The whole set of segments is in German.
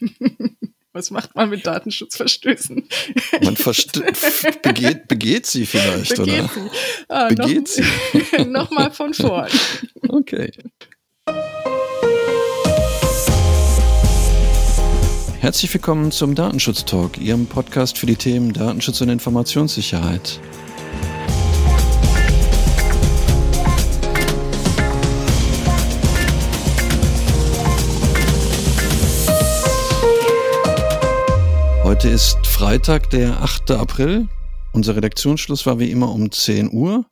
Was macht man mit Datenschutzverstößen? Man begeht, begeht sie vielleicht, begeht oder? Sie. Ah, begeht noch, sie. Nochmal von vorn. Okay. Herzlich willkommen zum Datenschutz Talk, Ihrem Podcast für die Themen Datenschutz und Informationssicherheit. Heute ist Freitag, der 8. April. Unser Redaktionsschluss war wie immer um 10 Uhr.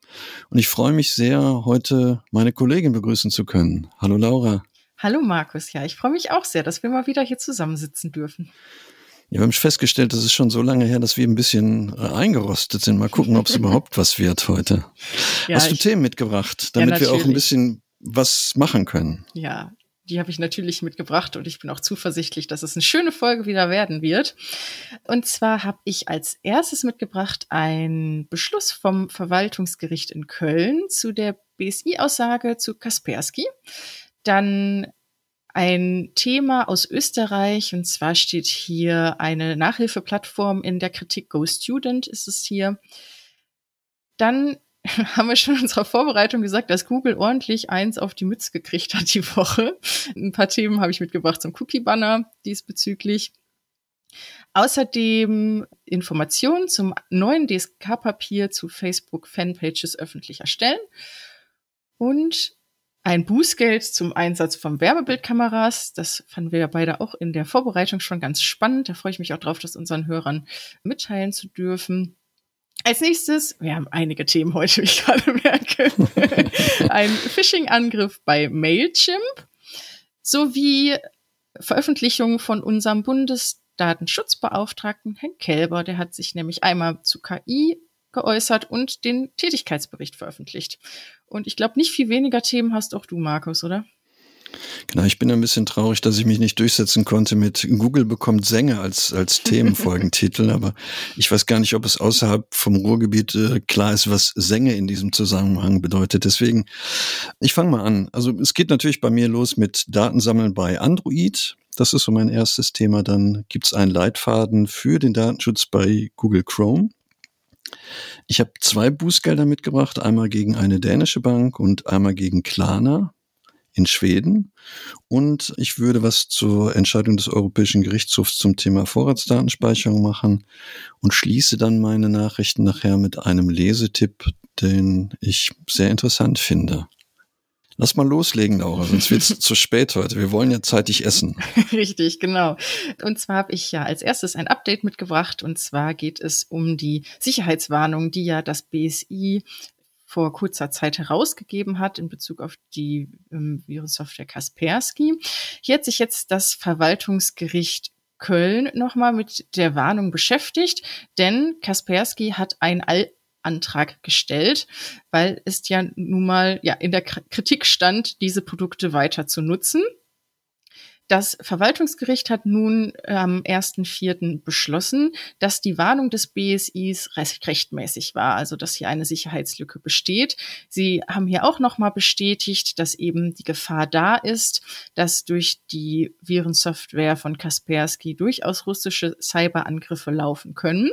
Und ich freue mich sehr, heute meine Kollegin begrüßen zu können. Hallo Laura. Hallo Markus. Ja, ich freue mich auch sehr, dass wir mal wieder hier zusammensitzen dürfen. Ja, wir haben festgestellt, das ist schon so lange her, dass wir ein bisschen äh, eingerostet sind. Mal gucken, ob es überhaupt was wird heute. Ja, Hast du Themen mitgebracht, damit ja, wir auch ein bisschen was machen können? Ja, die habe ich natürlich mitgebracht und ich bin auch zuversichtlich, dass es eine schöne Folge wieder werden wird. Und zwar habe ich als erstes mitgebracht einen Beschluss vom Verwaltungsgericht in Köln zu der BSI-Aussage zu Kaspersky. Dann ein Thema aus Österreich und zwar steht hier eine Nachhilfeplattform in der Kritik Go Student ist es hier. Dann haben wir schon in unserer Vorbereitung gesagt, dass Google ordentlich eins auf die Mütze gekriegt hat die Woche. Ein paar Themen habe ich mitgebracht zum Cookie-Banner diesbezüglich. Außerdem Informationen zum neuen DSK-Papier zu Facebook-Fanpages öffentlich erstellen und ein Bußgeld zum Einsatz von Werbebildkameras. Das fanden wir ja beide auch in der Vorbereitung schon ganz spannend. Da freue ich mich auch drauf, das unseren Hörern mitteilen zu dürfen. Als nächstes, wir haben einige Themen heute, wie ich gerade merke, ein Phishing-Angriff bei Mailchimp sowie Veröffentlichung von unserem Bundesdatenschutzbeauftragten Herrn Kelber. Der hat sich nämlich einmal zu KI geäußert und den Tätigkeitsbericht veröffentlicht. Und ich glaube, nicht viel weniger Themen hast auch du, Markus, oder? Genau, ich bin ein bisschen traurig, dass ich mich nicht durchsetzen konnte mit Google bekommt Sänge als, als Themenfolgentitel, aber ich weiß gar nicht, ob es außerhalb vom Ruhrgebiet äh, klar ist, was Sänge in diesem Zusammenhang bedeutet. Deswegen, ich fange mal an. Also es geht natürlich bei mir los mit Datensammeln bei Android. Das ist so mein erstes Thema. Dann gibt es einen Leitfaden für den Datenschutz bei Google Chrome. Ich habe zwei Bußgelder mitgebracht, einmal gegen eine dänische Bank und einmal gegen Klarna in Schweden. Und ich würde was zur Entscheidung des Europäischen Gerichtshofs zum Thema Vorratsdatenspeicherung machen und schließe dann meine Nachrichten nachher mit einem Lesetipp, den ich sehr interessant finde. Lass mal loslegen, Laura, sonst wird es zu spät heute. Wir wollen ja zeitig essen. Richtig, genau. Und zwar habe ich ja als erstes ein Update mitgebracht. Und zwar geht es um die Sicherheitswarnung, die ja das BSI vor kurzer Zeit herausgegeben hat in Bezug auf die ähm, Virensoftware Kaspersky. Hier hat sich jetzt das Verwaltungsgericht Köln nochmal mit der Warnung beschäftigt, denn Kaspersky hat ein Antrag gestellt, weil es ja nun mal ja in der Kritik stand, diese Produkte weiter zu nutzen. Das Verwaltungsgericht hat nun am 1.4. beschlossen, dass die Warnung des BSIs rechtmäßig war, also dass hier eine Sicherheitslücke besteht. Sie haben hier auch nochmal bestätigt, dass eben die Gefahr da ist, dass durch die Virensoftware von Kaspersky durchaus russische Cyberangriffe laufen können.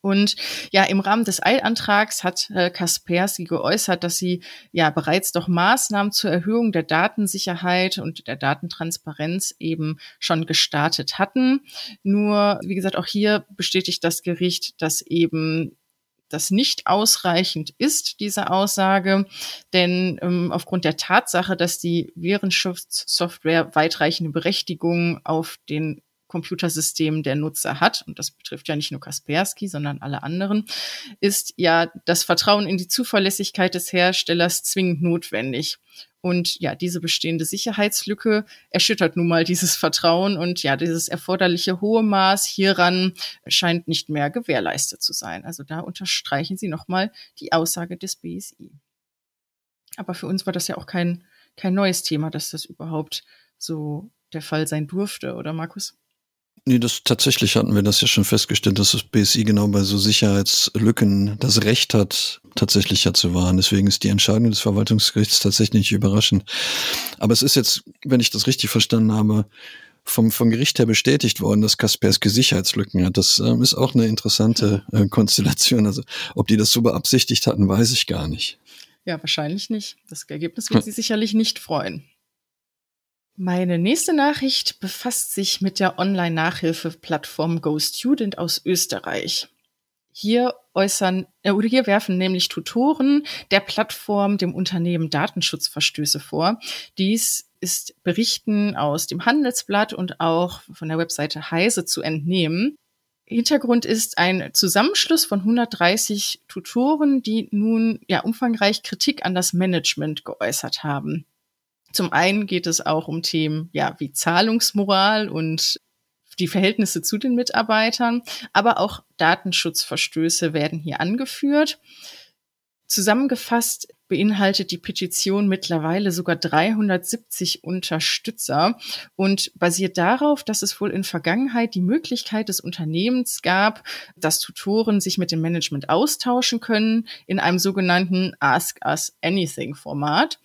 Und ja, im Rahmen des Eilantrags hat äh, Kaspersky geäußert, dass sie ja bereits doch Maßnahmen zur Erhöhung der Datensicherheit und der Datentransparenz eben schon gestartet hatten. Nur, wie gesagt, auch hier bestätigt das Gericht, dass eben das nicht ausreichend ist, diese Aussage, denn ähm, aufgrund der Tatsache, dass die Virenschutzsoftware weitreichende Berechtigungen auf den Computersystem der Nutzer hat, und das betrifft ja nicht nur Kaspersky, sondern alle anderen, ist ja das Vertrauen in die Zuverlässigkeit des Herstellers zwingend notwendig. Und ja, diese bestehende Sicherheitslücke erschüttert nun mal dieses Vertrauen und ja, dieses erforderliche hohe Maß hieran scheint nicht mehr gewährleistet zu sein. Also da unterstreichen Sie nochmal die Aussage des BSI. Aber für uns war das ja auch kein, kein neues Thema, dass das überhaupt so der Fall sein durfte, oder Markus? Nee, das tatsächlich hatten wir das ja schon festgestellt, dass das BSI genau bei so Sicherheitslücken das Recht hat, tatsächlich ja zu wahren. Deswegen ist die Entscheidung des Verwaltungsgerichts tatsächlich nicht überraschend. Aber es ist jetzt, wenn ich das richtig verstanden habe, vom, vom Gericht her bestätigt worden, dass Kaspersky Sicherheitslücken hat. Das ähm, ist auch eine interessante äh, Konstellation. Also ob die das so beabsichtigt hatten, weiß ich gar nicht. Ja, wahrscheinlich nicht. Das Ergebnis wird hm. Sie sicherlich nicht freuen. Meine nächste Nachricht befasst sich mit der Online-Nachhilfeplattform GoStudent aus Österreich. Hier äußern äh, oder hier werfen nämlich Tutoren der Plattform dem Unternehmen Datenschutzverstöße vor. Dies ist Berichten aus dem Handelsblatt und auch von der Webseite Heise zu entnehmen. Hintergrund ist ein Zusammenschluss von 130 Tutoren, die nun ja umfangreich Kritik an das Management geäußert haben. Zum einen geht es auch um Themen ja wie Zahlungsmoral und die Verhältnisse zu den Mitarbeitern, aber auch Datenschutzverstöße werden hier angeführt. Zusammengefasst beinhaltet die Petition mittlerweile sogar 370 Unterstützer und basiert darauf, dass es wohl in Vergangenheit die Möglichkeit des Unternehmens gab, dass Tutoren sich mit dem Management austauschen können in einem sogenannten Ask Us Anything Format.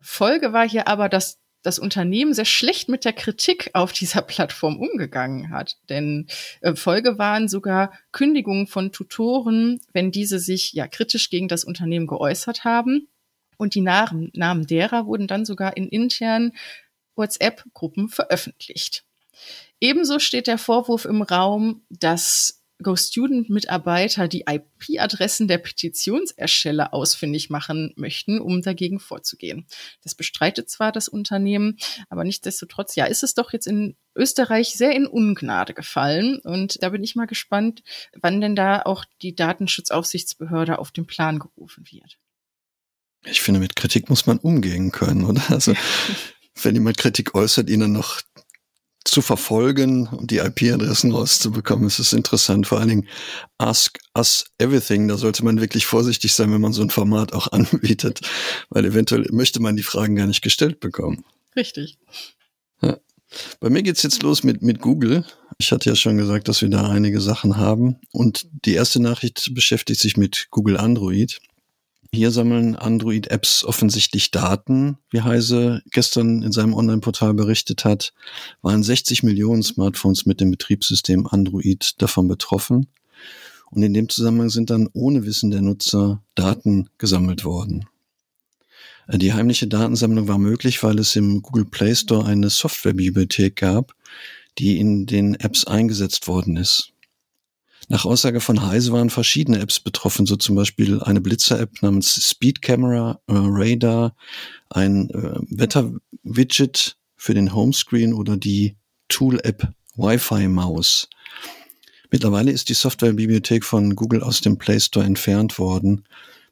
Folge war hier aber, dass das Unternehmen sehr schlecht mit der Kritik auf dieser Plattform umgegangen hat. Denn äh, Folge waren sogar Kündigungen von Tutoren, wenn diese sich ja kritisch gegen das Unternehmen geäußert haben. Und die Namen, Namen derer wurden dann sogar in internen WhatsApp-Gruppen veröffentlicht. Ebenso steht der Vorwurf im Raum, dass Go-Student-Mitarbeiter die IP-Adressen der Petitionsersteller ausfindig machen möchten, um dagegen vorzugehen. Das bestreitet zwar das Unternehmen, aber nichtsdestotrotz, ja, ist es doch jetzt in Österreich sehr in Ungnade gefallen. Und da bin ich mal gespannt, wann denn da auch die Datenschutzaufsichtsbehörde auf den Plan gerufen wird. Ich finde, mit Kritik muss man umgehen können, oder? Also, wenn jemand Kritik äußert, ihnen noch zu verfolgen und die IP-Adressen rauszubekommen. Es ist interessant. Vor allen Dingen Ask Us Everything. Da sollte man wirklich vorsichtig sein, wenn man so ein Format auch anbietet, weil eventuell möchte man die Fragen gar nicht gestellt bekommen. Richtig. Ja. Bei mir geht's jetzt los mit, mit Google. Ich hatte ja schon gesagt, dass wir da einige Sachen haben. Und die erste Nachricht beschäftigt sich mit Google Android. Hier sammeln Android-Apps offensichtlich Daten. Wie Heise gestern in seinem Online-Portal berichtet hat, waren 60 Millionen Smartphones mit dem Betriebssystem Android davon betroffen. Und in dem Zusammenhang sind dann ohne Wissen der Nutzer Daten gesammelt worden. Äh, die heimliche Datensammlung war möglich, weil es im Google Play Store eine Softwarebibliothek gab, die in den Apps eingesetzt worden ist. Nach Aussage von Heise waren verschiedene Apps betroffen, so zum Beispiel eine Blitzer-App namens Speed Camera, äh, Radar, ein äh, Wetter-Widget für den Homescreen oder die Tool-App Wi-Fi Maus. Mittlerweile ist die Softwarebibliothek von Google aus dem Play Store entfernt worden.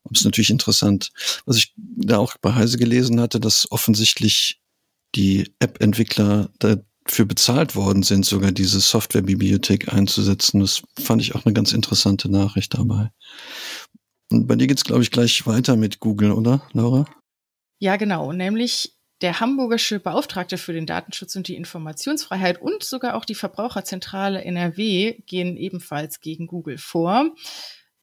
Das ist natürlich interessant. Was ich da auch bei Heise gelesen hatte, dass offensichtlich die App-Entwickler für bezahlt worden sind, sogar diese Softwarebibliothek einzusetzen. Das fand ich auch eine ganz interessante Nachricht dabei. Und bei dir geht's, glaube ich, gleich weiter mit Google, oder, Laura? Ja, genau. Nämlich der hamburgische Beauftragte für den Datenschutz und die Informationsfreiheit und sogar auch die Verbraucherzentrale NRW gehen ebenfalls gegen Google vor.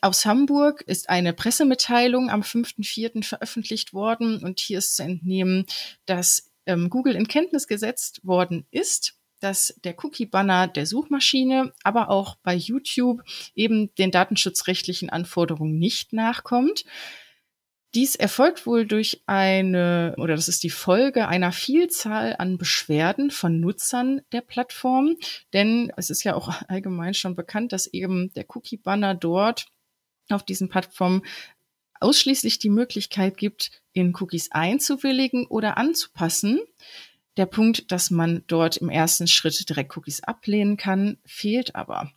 Aus Hamburg ist eine Pressemitteilung am 5.4. veröffentlicht worden und hier ist zu entnehmen, dass ähm, Google in Kenntnis gesetzt worden ist, dass der Cookie-Banner der Suchmaschine, aber auch bei YouTube eben den datenschutzrechtlichen Anforderungen nicht nachkommt. Dies erfolgt wohl durch eine, oder das ist die Folge einer Vielzahl an Beschwerden von Nutzern der Plattform. Denn es ist ja auch allgemein schon bekannt, dass eben der Cookie-Banner dort auf diesen Plattformen ausschließlich die Möglichkeit gibt, in Cookies einzuwilligen oder anzupassen. Der Punkt, dass man dort im ersten Schritt direkt Cookies ablehnen kann, fehlt aber.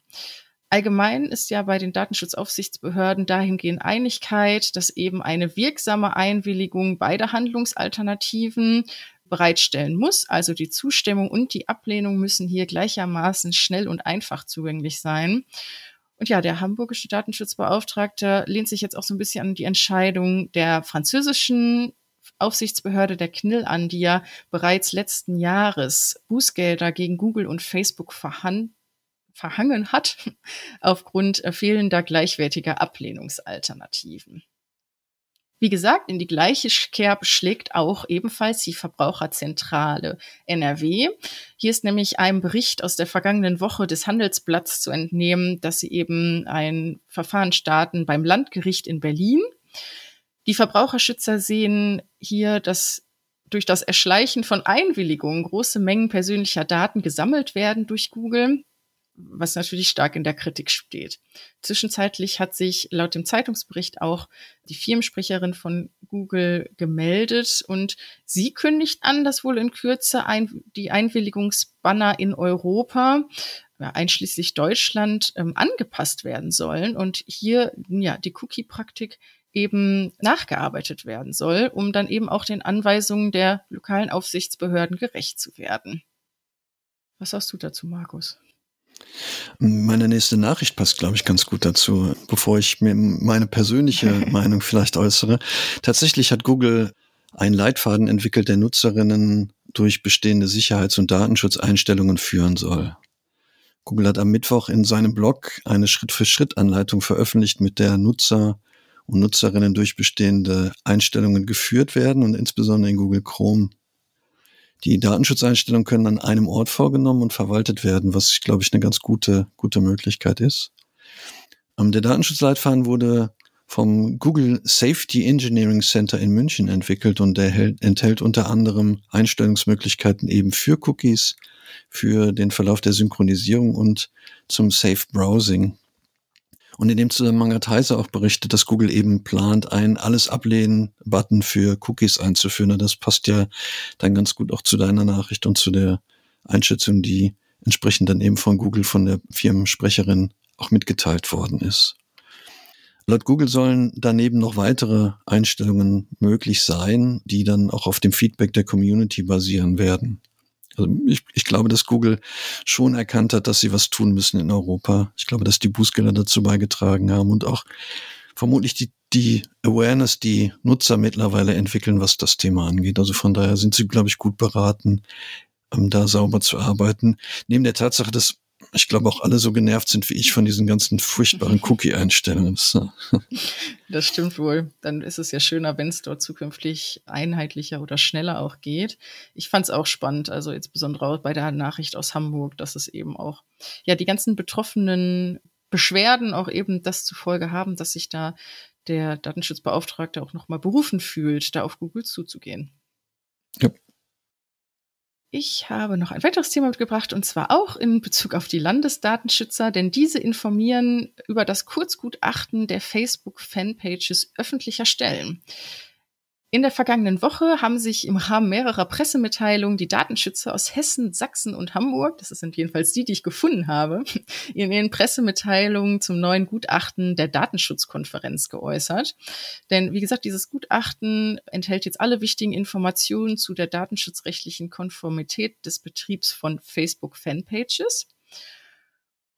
Allgemein ist ja bei den Datenschutzaufsichtsbehörden dahingehend Einigkeit, dass eben eine wirksame Einwilligung beider Handlungsalternativen bereitstellen muss. Also die Zustimmung und die Ablehnung müssen hier gleichermaßen schnell und einfach zugänglich sein. Und ja, der hamburgische Datenschutzbeauftragte lehnt sich jetzt auch so ein bisschen an die Entscheidung der französischen Aufsichtsbehörde der KNIL an, die ja bereits letzten Jahres Bußgelder gegen Google und Facebook verhangen hat, aufgrund fehlender gleichwertiger Ablehnungsalternativen. Wie gesagt, in die gleiche Kerbe schlägt auch ebenfalls die Verbraucherzentrale NRW. Hier ist nämlich ein Bericht aus der vergangenen Woche des Handelsblatts zu entnehmen, dass sie eben ein Verfahren starten beim Landgericht in Berlin. Die Verbraucherschützer sehen hier, dass durch das Erschleichen von Einwilligungen große Mengen persönlicher Daten gesammelt werden durch Google was natürlich stark in der Kritik steht. Zwischenzeitlich hat sich laut dem Zeitungsbericht auch die Firmensprecherin von Google gemeldet und sie kündigt an, dass wohl in Kürze ein, die Einwilligungsbanner in Europa ja, einschließlich Deutschland ähm, angepasst werden sollen und hier ja die Cookie-Praktik eben nachgearbeitet werden soll, um dann eben auch den Anweisungen der lokalen Aufsichtsbehörden gerecht zu werden. Was sagst du dazu, Markus? Meine nächste Nachricht passt, glaube ich, ganz gut dazu, bevor ich mir meine persönliche Meinung vielleicht äußere. Tatsächlich hat Google einen Leitfaden entwickelt, der Nutzerinnen durch bestehende Sicherheits- und Datenschutzeinstellungen führen soll. Google hat am Mittwoch in seinem Blog eine Schritt-für-Schritt-Anleitung veröffentlicht, mit der Nutzer und Nutzerinnen durch bestehende Einstellungen geführt werden und insbesondere in Google Chrome die Datenschutzeinstellungen können an einem Ort vorgenommen und verwaltet werden, was, glaube ich, eine ganz gute, gute Möglichkeit ist. Ähm, der Datenschutzleitfaden wurde vom Google Safety Engineering Center in München entwickelt und der enthält unter anderem Einstellungsmöglichkeiten eben für Cookies, für den Verlauf der Synchronisierung und zum Safe Browsing. Und in dem Zusammenhang hat Heise auch berichtet, dass Google eben plant, einen Alles ablehnen-Button für Cookies einzuführen. Und das passt ja dann ganz gut auch zu deiner Nachricht und zu der Einschätzung, die entsprechend dann eben von Google, von der Firmensprecherin auch mitgeteilt worden ist. Laut Google sollen daneben noch weitere Einstellungen möglich sein, die dann auch auf dem Feedback der Community basieren werden. Also ich, ich glaube, dass Google schon erkannt hat, dass sie was tun müssen in Europa. Ich glaube, dass die Bußgelder dazu beigetragen haben und auch vermutlich die, die Awareness, die Nutzer mittlerweile entwickeln, was das Thema angeht. Also von daher sind sie, glaube ich, gut beraten, um da sauber zu arbeiten. Neben der Tatsache, dass ich glaube auch alle so genervt sind wie ich von diesen ganzen furchtbaren Cookie-Einstellungen. Das stimmt wohl. Dann ist es ja schöner, wenn es dort zukünftig einheitlicher oder schneller auch geht. Ich fand es auch spannend, also insbesondere auch bei der Nachricht aus Hamburg, dass es eben auch, ja, die ganzen betroffenen Beschwerden auch eben das zufolge haben, dass sich da der Datenschutzbeauftragte auch nochmal berufen fühlt, da auf Google zuzugehen. Ja. Ich habe noch ein weiteres Thema mitgebracht und zwar auch in Bezug auf die Landesdatenschützer, denn diese informieren über das Kurzgutachten der Facebook-Fanpages öffentlicher Stellen. In der vergangenen Woche haben sich im Rahmen mehrerer Pressemitteilungen die Datenschützer aus Hessen, Sachsen und Hamburg, das sind jedenfalls die, die ich gefunden habe, in ihren Pressemitteilungen zum neuen Gutachten der Datenschutzkonferenz geäußert. Denn wie gesagt, dieses Gutachten enthält jetzt alle wichtigen Informationen zu der datenschutzrechtlichen Konformität des Betriebs von Facebook-Fanpages.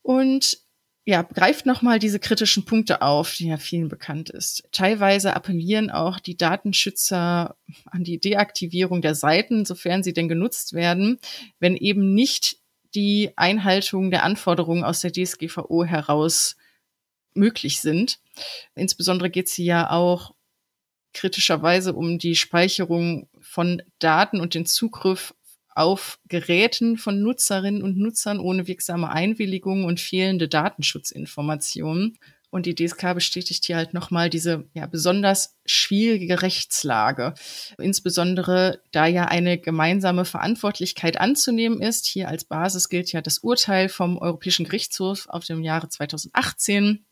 Und ja, greift nochmal diese kritischen Punkte auf, die ja vielen bekannt ist. Teilweise appellieren auch die Datenschützer an die Deaktivierung der Seiten, sofern sie denn genutzt werden, wenn eben nicht die Einhaltung der Anforderungen aus der DSGVO heraus möglich sind. Insbesondere geht es hier ja auch kritischerweise um die Speicherung von Daten und den Zugriff auf Geräten von Nutzerinnen und Nutzern ohne wirksame Einwilligung und fehlende Datenschutzinformationen. Und die DSK bestätigt hier halt nochmal diese ja, besonders schwierige Rechtslage. Insbesondere da ja eine gemeinsame Verantwortlichkeit anzunehmen ist. Hier als Basis gilt ja das Urteil vom Europäischen Gerichtshof auf dem Jahre 2018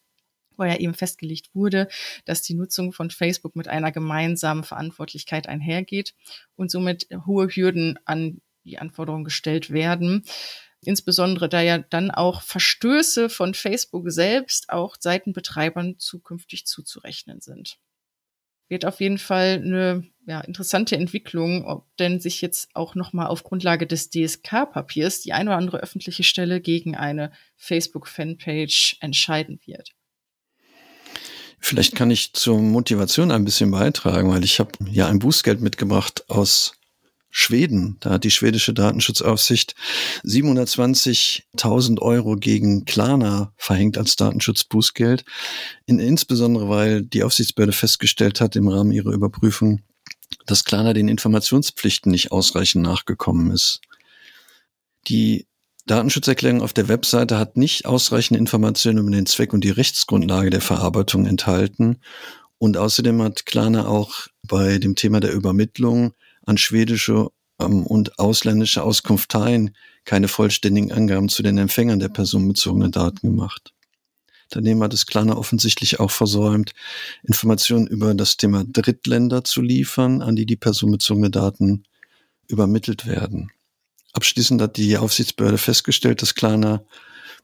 wo ja eben festgelegt wurde, dass die Nutzung von Facebook mit einer gemeinsamen Verantwortlichkeit einhergeht und somit hohe Hürden an die Anforderungen gestellt werden. Insbesondere da ja dann auch Verstöße von Facebook selbst auch Seitenbetreibern zukünftig zuzurechnen sind. Wird auf jeden Fall eine ja, interessante Entwicklung, ob denn sich jetzt auch nochmal auf Grundlage des DSK-Papiers die eine oder andere öffentliche Stelle gegen eine Facebook-Fanpage entscheiden wird. Vielleicht kann ich zur Motivation ein bisschen beitragen, weil ich habe ja ein Bußgeld mitgebracht aus Schweden. Da hat die schwedische Datenschutzaufsicht 720.000 Euro gegen Klarna verhängt als Datenschutzbußgeld. In, insbesondere, weil die Aufsichtsbehörde festgestellt hat im Rahmen ihrer Überprüfung, dass Klarna den Informationspflichten nicht ausreichend nachgekommen ist. Die Datenschutzerklärung auf der Webseite hat nicht ausreichende Informationen über den Zweck und die Rechtsgrundlage der Verarbeitung enthalten. Und außerdem hat Klarna auch bei dem Thema der Übermittlung an schwedische ähm, und ausländische Auskunfteien keine vollständigen Angaben zu den Empfängern der personenbezogenen Daten gemacht. Daneben hat es Klarna offensichtlich auch versäumt, Informationen über das Thema Drittländer zu liefern, an die die personenbezogene Daten übermittelt werden. Abschließend hat die Aufsichtsbehörde festgestellt, dass Klarna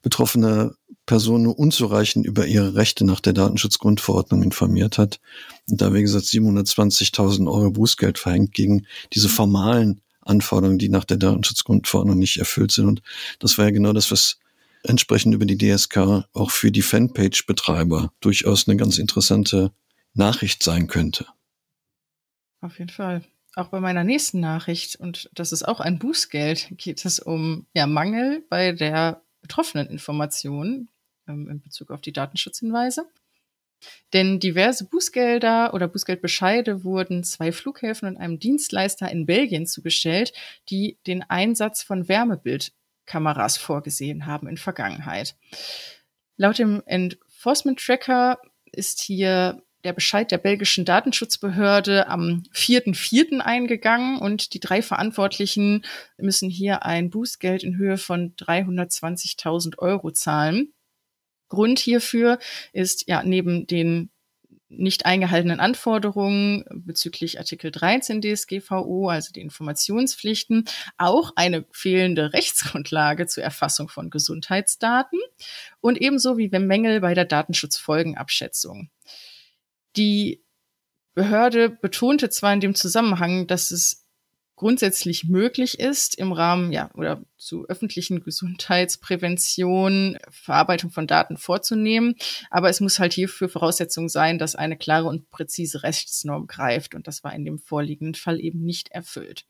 betroffene Personen nur unzureichend über ihre Rechte nach der Datenschutzgrundverordnung informiert hat und da, wie gesagt, 720.000 Euro Bußgeld verhängt gegen diese formalen Anforderungen, die nach der Datenschutzgrundverordnung nicht erfüllt sind. Und das war ja genau das, was entsprechend über die DSK auch für die Fanpage-Betreiber durchaus eine ganz interessante Nachricht sein könnte. Auf jeden Fall. Auch bei meiner nächsten Nachricht, und das ist auch ein Bußgeld, geht es um ja, Mangel bei der betroffenen Information ähm, in Bezug auf die Datenschutzhinweise. Denn diverse Bußgelder oder Bußgeldbescheide wurden zwei Flughäfen und einem Dienstleister in Belgien zugestellt, die den Einsatz von Wärmebildkameras vorgesehen haben in Vergangenheit. Laut dem Enforcement Tracker ist hier der Bescheid der belgischen Datenschutzbehörde am 4.4. eingegangen und die drei Verantwortlichen müssen hier ein Bußgeld in Höhe von 320.000 Euro zahlen. Grund hierfür ist ja neben den nicht eingehaltenen Anforderungen bezüglich Artikel 13 DSGVO, also die Informationspflichten, auch eine fehlende Rechtsgrundlage zur Erfassung von Gesundheitsdaten und ebenso wie Mängel bei der Datenschutzfolgenabschätzung. Die Behörde betonte zwar in dem Zusammenhang, dass es grundsätzlich möglich ist, im Rahmen ja oder zu öffentlichen Gesundheitsprävention Verarbeitung von Daten vorzunehmen, aber es muss halt hierfür Voraussetzung sein, dass eine klare und präzise Rechtsnorm greift und das war in dem vorliegenden Fall eben nicht erfüllt.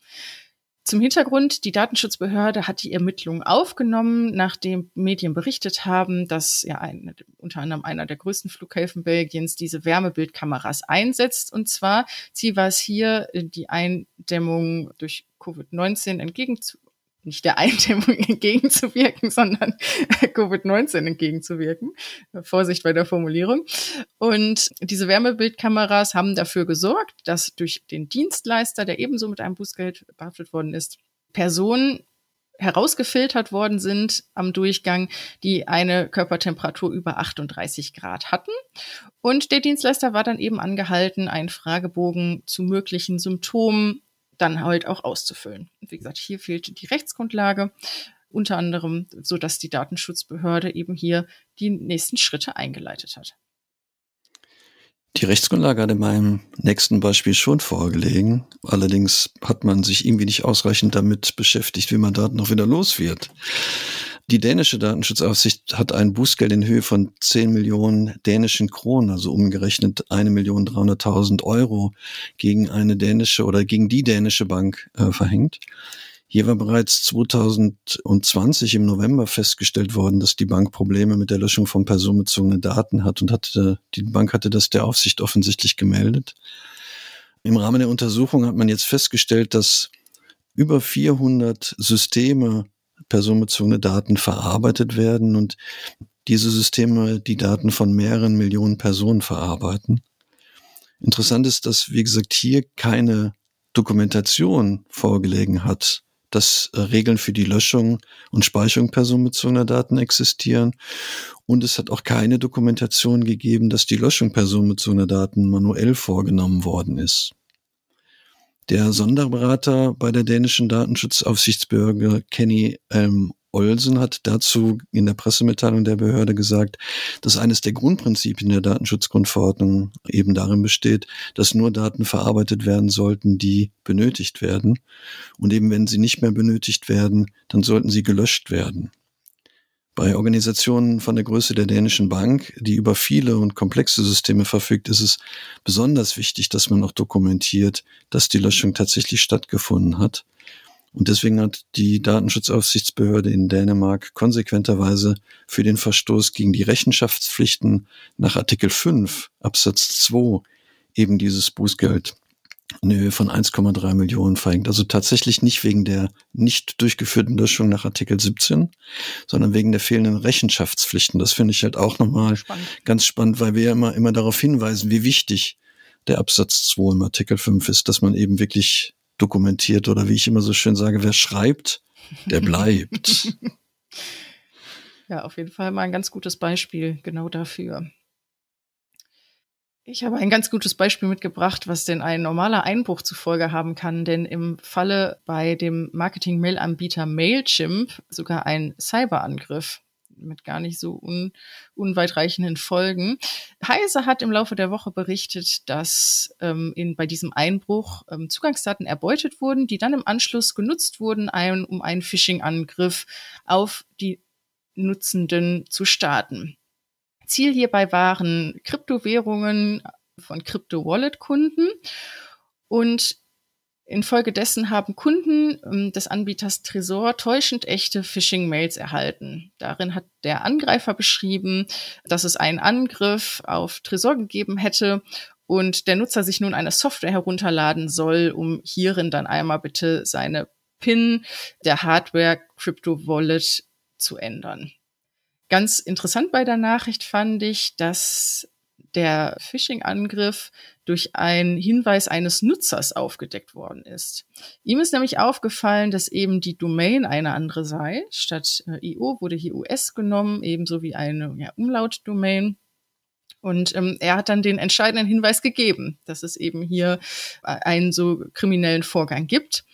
Zum Hintergrund, die Datenschutzbehörde hat die Ermittlungen aufgenommen, nachdem Medien berichtet haben, dass ja ein, unter anderem einer der größten Flughäfen Belgiens diese Wärmebildkameras einsetzt. Und zwar Ziel war es hier, die Eindämmung durch Covid-19 entgegenzu nicht der Eindämmung entgegenzuwirken, sondern Covid-19 entgegenzuwirken. Vorsicht bei der Formulierung. Und diese Wärmebildkameras haben dafür gesorgt, dass durch den Dienstleister, der ebenso mit einem Bußgeld behaftet worden ist, Personen herausgefiltert worden sind am Durchgang, die eine Körpertemperatur über 38 Grad hatten. Und der Dienstleister war dann eben angehalten, einen Fragebogen zu möglichen Symptomen dann halt auch auszufüllen. Wie gesagt, hier fehlt die Rechtsgrundlage, unter anderem, so dass die Datenschutzbehörde eben hier die nächsten Schritte eingeleitet hat. Die Rechtsgrundlage hat in meinem nächsten Beispiel schon vorgelegen. Allerdings hat man sich irgendwie nicht ausreichend damit beschäftigt, wie man Daten noch wieder los wird. Die dänische Datenschutzaufsicht hat ein Bußgeld in Höhe von 10 Millionen dänischen Kronen, also umgerechnet 1.300.000 Euro gegen eine dänische oder gegen die dänische Bank äh, verhängt. Hier war bereits 2020 im November festgestellt worden, dass die Bank Probleme mit der Löschung von personenbezogenen Daten hat und hatte, die Bank hatte das der Aufsicht offensichtlich gemeldet. Im Rahmen der Untersuchung hat man jetzt festgestellt, dass über 400 Systeme personenbezogene Daten verarbeitet werden und diese Systeme die Daten von mehreren Millionen Personen verarbeiten. Interessant ist, dass, wie gesagt, hier keine Dokumentation vorgelegen hat, dass äh, Regeln für die Löschung und Speicherung personenbezogener Daten existieren. Und es hat auch keine Dokumentation gegeben, dass die Löschung personenbezogener Daten manuell vorgenommen worden ist. Der Sonderberater bei der dänischen Datenschutzaufsichtsbehörde Kenny ähm, Olsen hat dazu in der Pressemitteilung der Behörde gesagt, dass eines der Grundprinzipien der Datenschutzgrundverordnung eben darin besteht, dass nur Daten verarbeitet werden sollten, die benötigt werden. Und eben wenn sie nicht mehr benötigt werden, dann sollten sie gelöscht werden. Bei Organisationen von der Größe der dänischen Bank, die über viele und komplexe Systeme verfügt, ist es besonders wichtig, dass man auch dokumentiert, dass die Löschung tatsächlich stattgefunden hat. Und deswegen hat die Datenschutzaufsichtsbehörde in Dänemark konsequenterweise für den Verstoß gegen die Rechenschaftspflichten nach Artikel 5 Absatz 2 eben dieses Bußgeld in Höhe von 1,3 Millionen verhängt. Also tatsächlich nicht wegen der nicht durchgeführten Löschung nach Artikel 17, sondern wegen der fehlenden Rechenschaftspflichten. Das finde ich halt auch nochmal spannend. ganz spannend, weil wir ja immer, immer darauf hinweisen, wie wichtig der Absatz 2 im Artikel 5 ist, dass man eben wirklich dokumentiert oder wie ich immer so schön sage, wer schreibt, der bleibt. ja, auf jeden Fall mal ein ganz gutes Beispiel genau dafür. Ich habe ein ganz gutes Beispiel mitgebracht, was denn ein normaler Einbruch zufolge haben kann, denn im Falle bei dem Marketing-Mail-Anbieter Mailchimp sogar ein Cyberangriff mit gar nicht so un unweitreichenden Folgen. Heise hat im Laufe der Woche berichtet, dass ähm, in, bei diesem Einbruch ähm, Zugangsdaten erbeutet wurden, die dann im Anschluss genutzt wurden, ein, um einen Phishing-Angriff auf die Nutzenden zu starten. Ziel hierbei waren Kryptowährungen von Crypto-Wallet-Kunden. Und infolgedessen haben Kunden ähm, des Anbieters Tresor täuschend echte Phishing-Mails erhalten. Darin hat der Angreifer beschrieben, dass es einen Angriff auf Tresor gegeben hätte und der Nutzer sich nun eine Software herunterladen soll, um hierin dann einmal bitte seine PIN der Hardware Crypto Wallet zu ändern. Ganz interessant bei der Nachricht fand ich, dass der Phishing-Angriff durch einen Hinweis eines Nutzers aufgedeckt worden ist. Ihm ist nämlich aufgefallen, dass eben die Domain eine andere sei. Statt äh, IO wurde hier US genommen, ebenso wie eine ja, Umlaut-Domain. Und ähm, er hat dann den entscheidenden Hinweis gegeben, dass es eben hier äh, einen so kriminellen Vorgang gibt.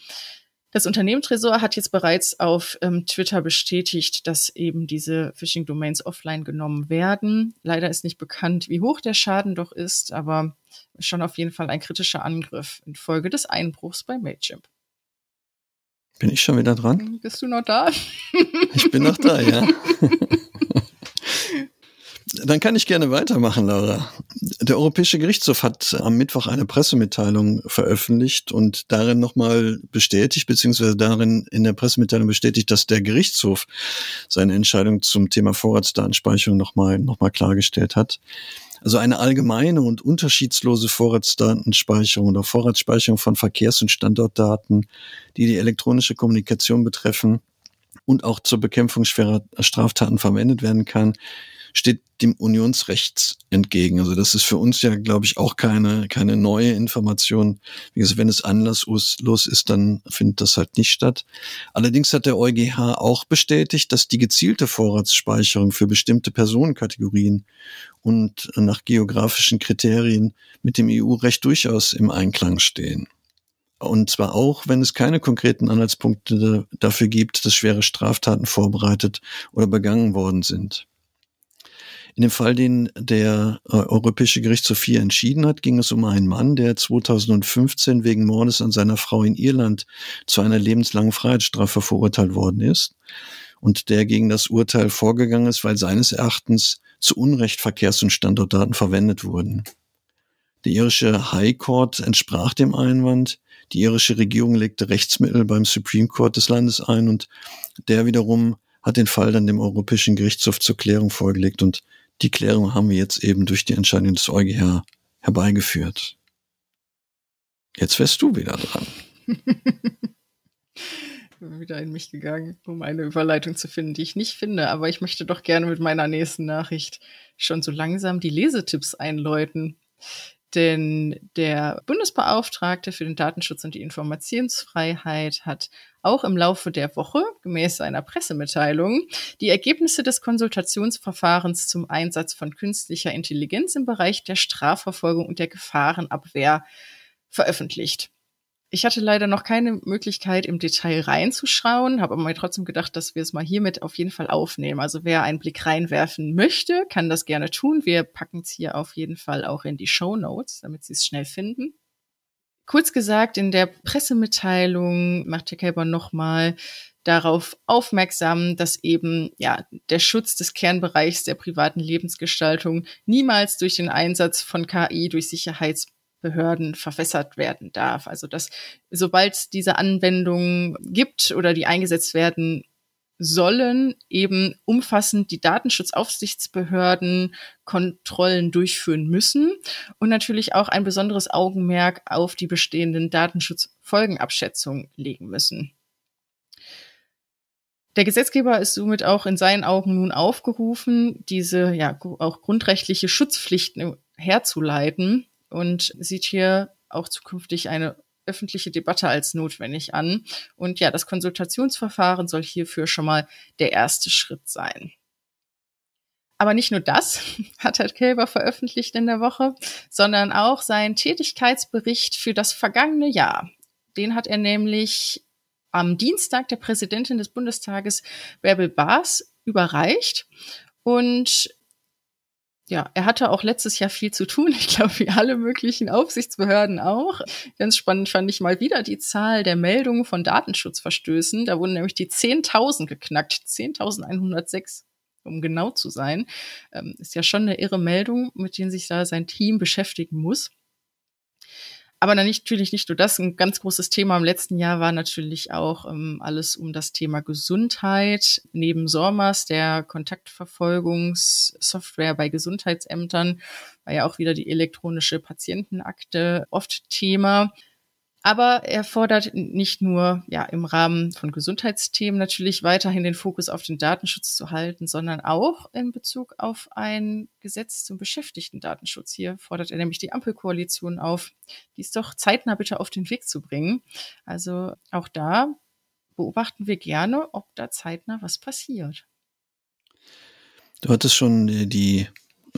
Das Unternehmen Tresor hat jetzt bereits auf ähm, Twitter bestätigt, dass eben diese Phishing-Domains offline genommen werden. Leider ist nicht bekannt, wie hoch der Schaden doch ist, aber schon auf jeden Fall ein kritischer Angriff infolge des Einbruchs bei Mailchimp. Bin ich schon wieder dran? Bist du noch da? Ich bin noch da, ja. Dann kann ich gerne weitermachen, Laura. Der Europäische Gerichtshof hat am Mittwoch eine Pressemitteilung veröffentlicht und darin nochmal bestätigt, beziehungsweise darin in der Pressemitteilung bestätigt, dass der Gerichtshof seine Entscheidung zum Thema Vorratsdatenspeicherung nochmal noch mal klargestellt hat. Also eine allgemeine und unterschiedslose Vorratsdatenspeicherung oder Vorratsspeicherung von Verkehrs- und Standortdaten, die die elektronische Kommunikation betreffen und auch zur Bekämpfung schwerer Straftaten verwendet werden kann, steht dem Unionsrecht entgegen. Also das ist für uns ja, glaube ich, auch keine, keine neue Information. Wie gesagt, wenn es anlasslos ist, dann findet das halt nicht statt. Allerdings hat der EuGH auch bestätigt, dass die gezielte Vorratsspeicherung für bestimmte Personenkategorien und nach geografischen Kriterien mit dem EU-Recht durchaus im Einklang stehen. Und zwar auch, wenn es keine konkreten Anhaltspunkte dafür gibt, dass schwere Straftaten vorbereitet oder begangen worden sind. In dem Fall, den der äh, Europäische Gerichtshof hier entschieden hat, ging es um einen Mann, der 2015 wegen Mordes an seiner Frau in Irland zu einer lebenslangen Freiheitsstrafe verurteilt worden ist und der gegen das Urteil vorgegangen ist, weil seines Erachtens zu Unrecht Verkehrs- und Standortdaten verwendet wurden. Der irische High Court entsprach dem Einwand. Die irische Regierung legte Rechtsmittel beim Supreme Court des Landes ein und der wiederum hat den Fall dann dem Europäischen Gerichtshof zur Klärung vorgelegt und die Klärung haben wir jetzt eben durch die Entscheidung des EuGH herbeigeführt. Jetzt wärst du wieder dran. wieder in mich gegangen, um eine Überleitung zu finden, die ich nicht finde. Aber ich möchte doch gerne mit meiner nächsten Nachricht schon so langsam die Lesetipps einläuten. Denn der Bundesbeauftragte für den Datenschutz und die Informationsfreiheit hat auch im Laufe der Woche, gemäß seiner Pressemitteilung, die Ergebnisse des Konsultationsverfahrens zum Einsatz von künstlicher Intelligenz im Bereich der Strafverfolgung und der Gefahrenabwehr veröffentlicht. Ich hatte leider noch keine Möglichkeit, im Detail reinzuschauen, habe aber trotzdem gedacht, dass wir es mal hiermit auf jeden Fall aufnehmen. Also wer einen Blick reinwerfen möchte, kann das gerne tun. Wir packen es hier auf jeden Fall auch in die Show Notes, damit Sie es schnell finden. Kurz gesagt, in der Pressemitteilung macht Herr Kelber nochmal darauf aufmerksam, dass eben ja der Schutz des Kernbereichs der privaten Lebensgestaltung niemals durch den Einsatz von KI durch Sicherheitsbehörden verwässert werden darf. Also dass sobald es diese Anwendungen gibt oder die eingesetzt werden sollen, eben umfassend die Datenschutzaufsichtsbehörden Kontrollen durchführen müssen und natürlich auch ein besonderes Augenmerk auf die bestehenden Datenschutzfolgenabschätzungen legen müssen. Der Gesetzgeber ist somit auch in seinen Augen nun aufgerufen, diese ja auch grundrechtliche Schutzpflichten herzuleiten und sieht hier auch zukünftig eine öffentliche Debatte als notwendig an. Und ja, das Konsultationsverfahren soll hierfür schon mal der erste Schritt sein. Aber nicht nur das hat Herr Kälber veröffentlicht in der Woche, sondern auch seinen Tätigkeitsbericht für das vergangene Jahr. Den hat er nämlich am Dienstag der Präsidentin des Bundestages, Bärbel Baas, überreicht. Und ja, er hatte auch letztes Jahr viel zu tun. Ich glaube, wie alle möglichen Aufsichtsbehörden auch. Ganz spannend fand ich mal wieder die Zahl der Meldungen von Datenschutzverstößen. Da wurden nämlich die 10.000 geknackt. 10.106 um genau zu sein. Ähm, ist ja schon eine irre Meldung, mit denen sich da sein Team beschäftigen muss. Aber natürlich nicht nur das. Ein ganz großes Thema im letzten Jahr war natürlich auch ähm, alles um das Thema Gesundheit. Neben SORMAS, der Kontaktverfolgungssoftware bei Gesundheitsämtern, war ja auch wieder die elektronische Patientenakte oft Thema. Aber er fordert nicht nur ja im Rahmen von Gesundheitsthemen natürlich weiterhin den Fokus auf den Datenschutz zu halten, sondern auch in Bezug auf ein Gesetz zum Beschäftigten-Datenschutz. Hier fordert er nämlich die Ampelkoalition auf, dies doch zeitnah bitte auf den Weg zu bringen. Also auch da beobachten wir gerne, ob da zeitnah was passiert. Du hattest schon die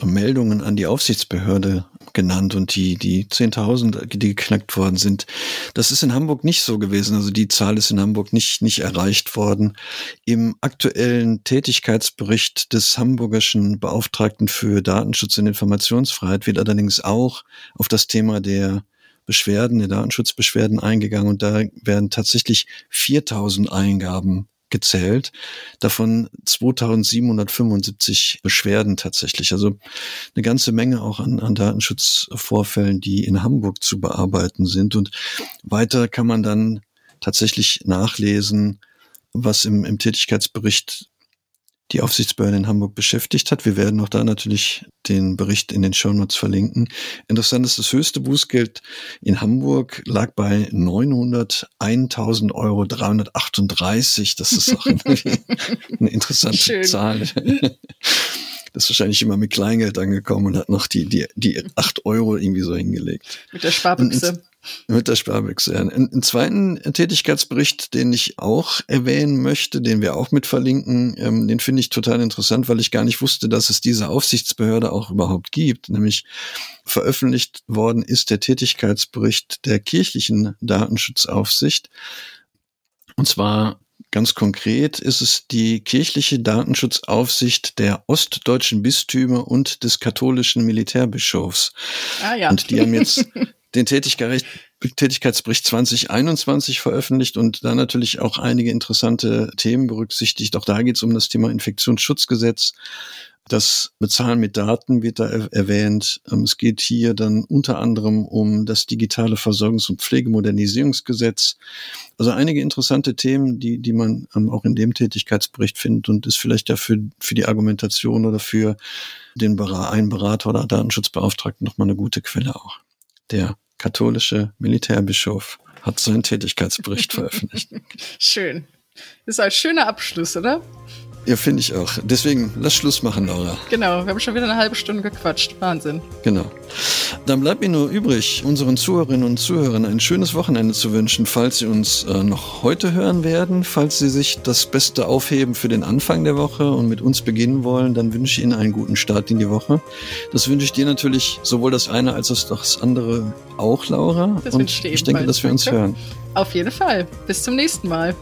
Meldungen an die Aufsichtsbehörde genannt und die, die 10.000, die geknackt worden sind. Das ist in Hamburg nicht so gewesen. Also die Zahl ist in Hamburg nicht, nicht erreicht worden. Im aktuellen Tätigkeitsbericht des hamburgischen Beauftragten für Datenschutz und Informationsfreiheit wird allerdings auch auf das Thema der Beschwerden, der Datenschutzbeschwerden eingegangen und da werden tatsächlich 4000 Eingaben gezählt, davon 2775 Beschwerden tatsächlich. Also eine ganze Menge auch an, an Datenschutzvorfällen, die in Hamburg zu bearbeiten sind. Und weiter kann man dann tatsächlich nachlesen, was im, im Tätigkeitsbericht die Aufsichtsbehörde in Hamburg beschäftigt hat. Wir werden auch da natürlich den Bericht in den Shownotes verlinken. Interessant ist, das höchste Bußgeld in Hamburg lag bei 901.000 Euro 338. Das ist auch eine, interessante Schön. Zahl. Das ist wahrscheinlich immer mit Kleingeld angekommen und hat noch die, die, die acht Euro irgendwie so hingelegt. Mit der Sparbüchse. Mit der Sparbüchse. Ein, ein zweiten Tätigkeitsbericht, den ich auch erwähnen möchte, den wir auch mit verlinken, ähm, den finde ich total interessant, weil ich gar nicht wusste, dass es diese Aufsichtsbehörde auch überhaupt gibt. Nämlich veröffentlicht worden ist der Tätigkeitsbericht der kirchlichen Datenschutzaufsicht. Und zwar Ganz konkret ist es die kirchliche Datenschutzaufsicht der ostdeutschen Bistümer und des katholischen Militärbischofs. Ah, ja. Und die haben jetzt den Tätigkeitsbericht 2021 veröffentlicht und da natürlich auch einige interessante Themen berücksichtigt. Auch da geht es um das Thema Infektionsschutzgesetz. Das Bezahlen mit Daten wird da erwähnt. Ähm, es geht hier dann unter anderem um das digitale Versorgungs- und Pflegemodernisierungsgesetz. Also einige interessante Themen, die, die man ähm, auch in dem Tätigkeitsbericht findet und ist vielleicht ja für, die Argumentation oder für den einen Berater oder Datenschutzbeauftragten nochmal eine gute Quelle auch. Der katholische Militärbischof hat seinen Tätigkeitsbericht veröffentlicht. Schön. Das ist ein schöner Abschluss, oder? Ja, finde ich auch. Deswegen, lass Schluss machen, Laura. Genau, wir haben schon wieder eine halbe Stunde gequatscht. Wahnsinn. Genau. Dann bleibt mir nur übrig, unseren Zuhörerinnen und Zuhörern ein schönes Wochenende zu wünschen, falls sie uns äh, noch heute hören werden. Falls sie sich das Beste aufheben für den Anfang der Woche und mit uns beginnen wollen, dann wünsche ich Ihnen einen guten Start in die Woche. Das wünsche ich dir natürlich sowohl das eine als auch das andere auch, Laura. Das und ich, ich denke, dass wir uns hören. Auf jeden Fall. Bis zum nächsten Mal.